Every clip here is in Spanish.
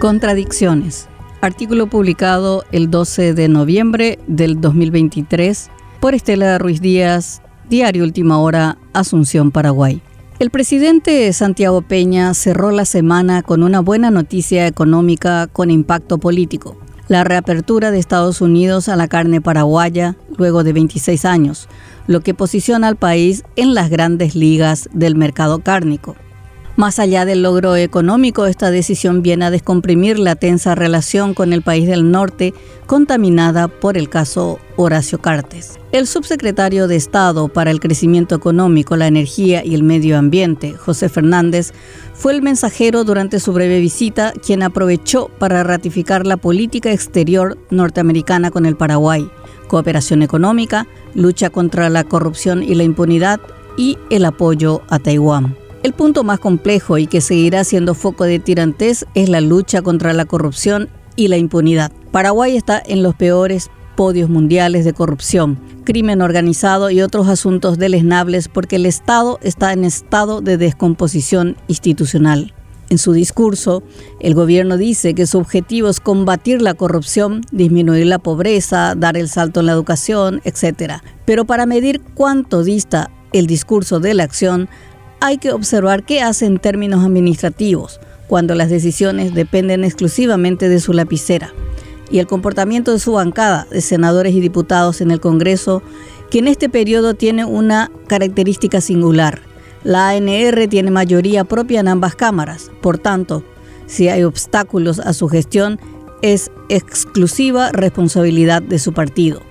Contradicciones. Artículo publicado el 12 de noviembre del 2023 por Estela Ruiz Díaz, Diario Última Hora, Asunción, Paraguay. El presidente Santiago Peña cerró la semana con una buena noticia económica con impacto político. La reapertura de Estados Unidos a la carne paraguaya luego de 26 años, lo que posiciona al país en las grandes ligas del mercado cárnico. Más allá del logro económico, esta decisión viene a descomprimir la tensa relación con el país del norte contaminada por el caso Horacio Cartes. El subsecretario de Estado para el Crecimiento Económico, la Energía y el Medio Ambiente, José Fernández, fue el mensajero durante su breve visita quien aprovechó para ratificar la política exterior norteamericana con el Paraguay, cooperación económica, lucha contra la corrupción y la impunidad y el apoyo a Taiwán. El punto más complejo y que seguirá siendo foco de tirantes es la lucha contra la corrupción y la impunidad. Paraguay está en los peores podios mundiales de corrupción, crimen organizado y otros asuntos deleznables porque el Estado está en estado de descomposición institucional. En su discurso, el gobierno dice que su objetivo es combatir la corrupción, disminuir la pobreza, dar el salto en la educación, etc. Pero para medir cuánto dista el discurso de la acción, hay que observar qué hace en términos administrativos, cuando las decisiones dependen exclusivamente de su lapicera, y el comportamiento de su bancada de senadores y diputados en el Congreso, que en este periodo tiene una característica singular. La ANR tiene mayoría propia en ambas cámaras, por tanto, si hay obstáculos a su gestión, es exclusiva responsabilidad de su partido.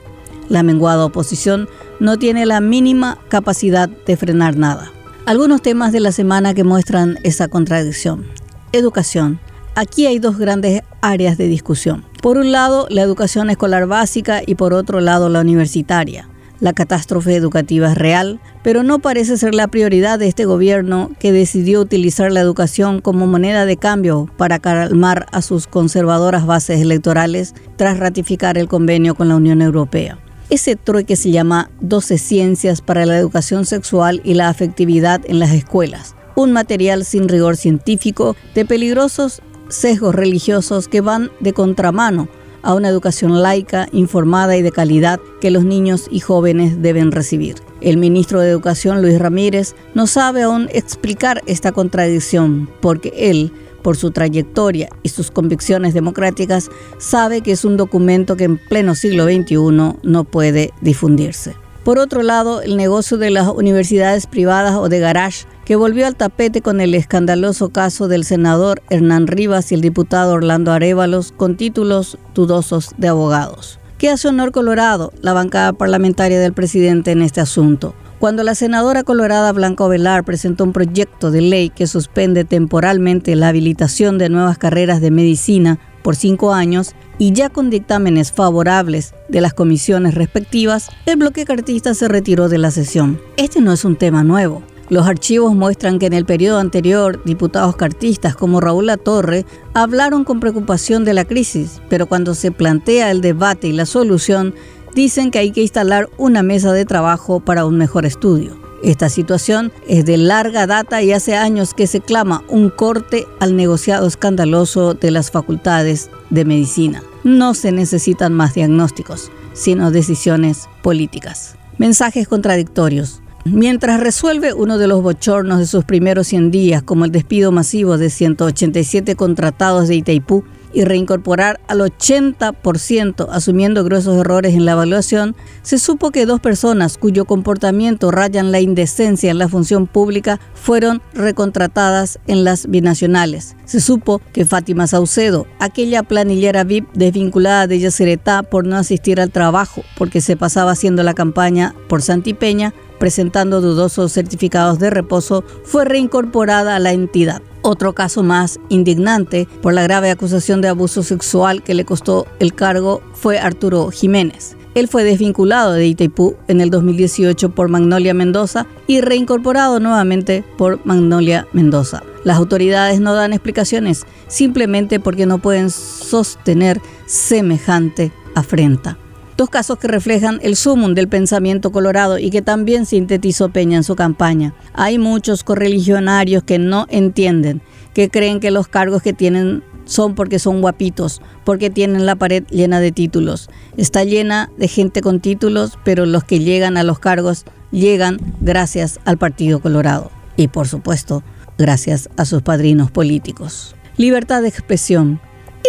La menguada oposición no tiene la mínima capacidad de frenar nada. Algunos temas de la semana que muestran esa contradicción. Educación. Aquí hay dos grandes áreas de discusión. Por un lado, la educación escolar básica y por otro lado, la universitaria. La catástrofe educativa es real, pero no parece ser la prioridad de este gobierno que decidió utilizar la educación como moneda de cambio para calmar a sus conservadoras bases electorales tras ratificar el convenio con la Unión Europea. Ese trueque se llama 12 Ciencias para la Educación Sexual y la Afectividad en las Escuelas, un material sin rigor científico de peligrosos sesgos religiosos que van de contramano a una educación laica, informada y de calidad que los niños y jóvenes deben recibir. El ministro de Educación, Luis Ramírez, no sabe aún explicar esta contradicción porque él por su trayectoria y sus convicciones democráticas, sabe que es un documento que en pleno siglo XXI no puede difundirse. Por otro lado, el negocio de las universidades privadas o de garage, que volvió al tapete con el escandaloso caso del senador Hernán Rivas y el diputado Orlando Arévalos con títulos dudosos de abogados. ¿Qué hace honor Colorado, la bancada parlamentaria del presidente en este asunto? Cuando la senadora colorada Blanca Ovelar presentó un proyecto de ley que suspende temporalmente la habilitación de nuevas carreras de medicina por cinco años y ya con dictámenes favorables de las comisiones respectivas, el bloque cartista se retiró de la sesión. Este no es un tema nuevo. Los archivos muestran que en el periodo anterior, diputados cartistas como Raúl Latorre hablaron con preocupación de la crisis, pero cuando se plantea el debate y la solución, dicen que hay que instalar una mesa de trabajo para un mejor estudio. Esta situación es de larga data y hace años que se clama un corte al negociado escandaloso de las facultades de medicina. No se necesitan más diagnósticos, sino decisiones políticas. Mensajes contradictorios. Mientras resuelve uno de los bochornos de sus primeros 100 días, como el despido masivo de 187 contratados de Itaipú, y reincorporar al 80% asumiendo gruesos errores en la evaluación, se supo que dos personas cuyo comportamiento rayan la indecencia en la función pública fueron recontratadas en las binacionales. Se supo que Fátima Saucedo, aquella planillera VIP desvinculada de Yaceretá por no asistir al trabajo porque se pasaba haciendo la campaña por Santipeña, presentando dudosos certificados de reposo, fue reincorporada a la entidad. Otro caso más indignante por la grave acusación de abuso sexual que le costó el cargo fue Arturo Jiménez. Él fue desvinculado de Itaipú en el 2018 por Magnolia Mendoza y reincorporado nuevamente por Magnolia Mendoza. Las autoridades no dan explicaciones simplemente porque no pueden sostener semejante afrenta. Dos casos que reflejan el sumum del pensamiento colorado y que también sintetizó Peña en su campaña. Hay muchos correligionarios que no entienden, que creen que los cargos que tienen son porque son guapitos, porque tienen la pared llena de títulos. Está llena de gente con títulos, pero los que llegan a los cargos llegan gracias al Partido Colorado. Y por supuesto, gracias a sus padrinos políticos. Libertad de expresión.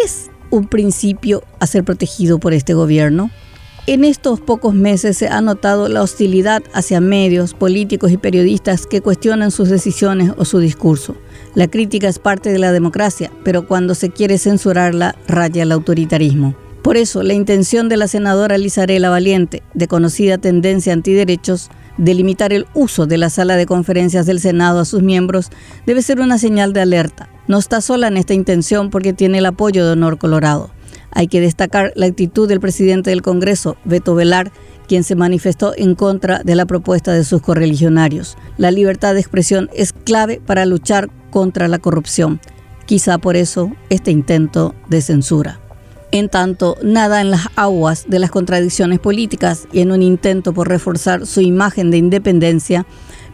¿Es un principio a ser protegido por este gobierno? En estos pocos meses se ha notado la hostilidad hacia medios, políticos y periodistas que cuestionan sus decisiones o su discurso. La crítica es parte de la democracia, pero cuando se quiere censurarla, raya el autoritarismo. Por eso, la intención de la senadora Lizarela Valiente, de conocida tendencia antiderechos, de limitar el uso de la sala de conferencias del Senado a sus miembros, debe ser una señal de alerta. No está sola en esta intención porque tiene el apoyo de Honor Colorado. Hay que destacar la actitud del presidente del Congreso, Beto Velar, quien se manifestó en contra de la propuesta de sus correligionarios. La libertad de expresión es clave para luchar contra la corrupción. Quizá por eso este intento de censura. En tanto, nada en las aguas de las contradicciones políticas y en un intento por reforzar su imagen de independencia,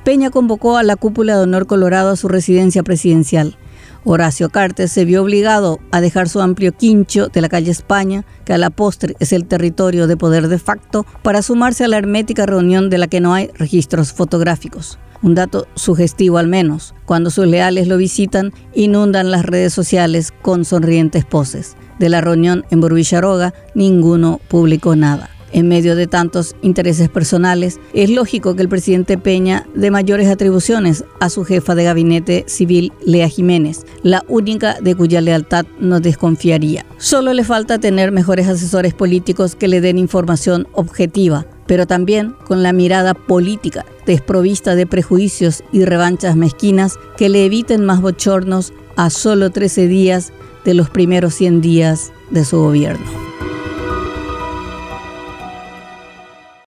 Peña convocó a la cúpula de honor colorado a su residencia presidencial. Horacio Cartes se vio obligado a dejar su amplio quincho de la calle España, que a la postre es el territorio de poder de facto, para sumarse a la hermética reunión de la que no hay registros fotográficos. Un dato sugestivo al menos, cuando sus leales lo visitan, inundan las redes sociales con sonrientes poses. De la reunión en Burbicharoga, ninguno publicó nada en medio de tantos intereses personales, es lógico que el presidente Peña dé mayores atribuciones a su jefa de gabinete civil, Lea Jiménez, la única de cuya lealtad no desconfiaría. Solo le falta tener mejores asesores políticos que le den información objetiva, pero también con la mirada política, desprovista de prejuicios y revanchas mezquinas que le eviten más bochornos a solo 13 días de los primeros 100 días de su gobierno.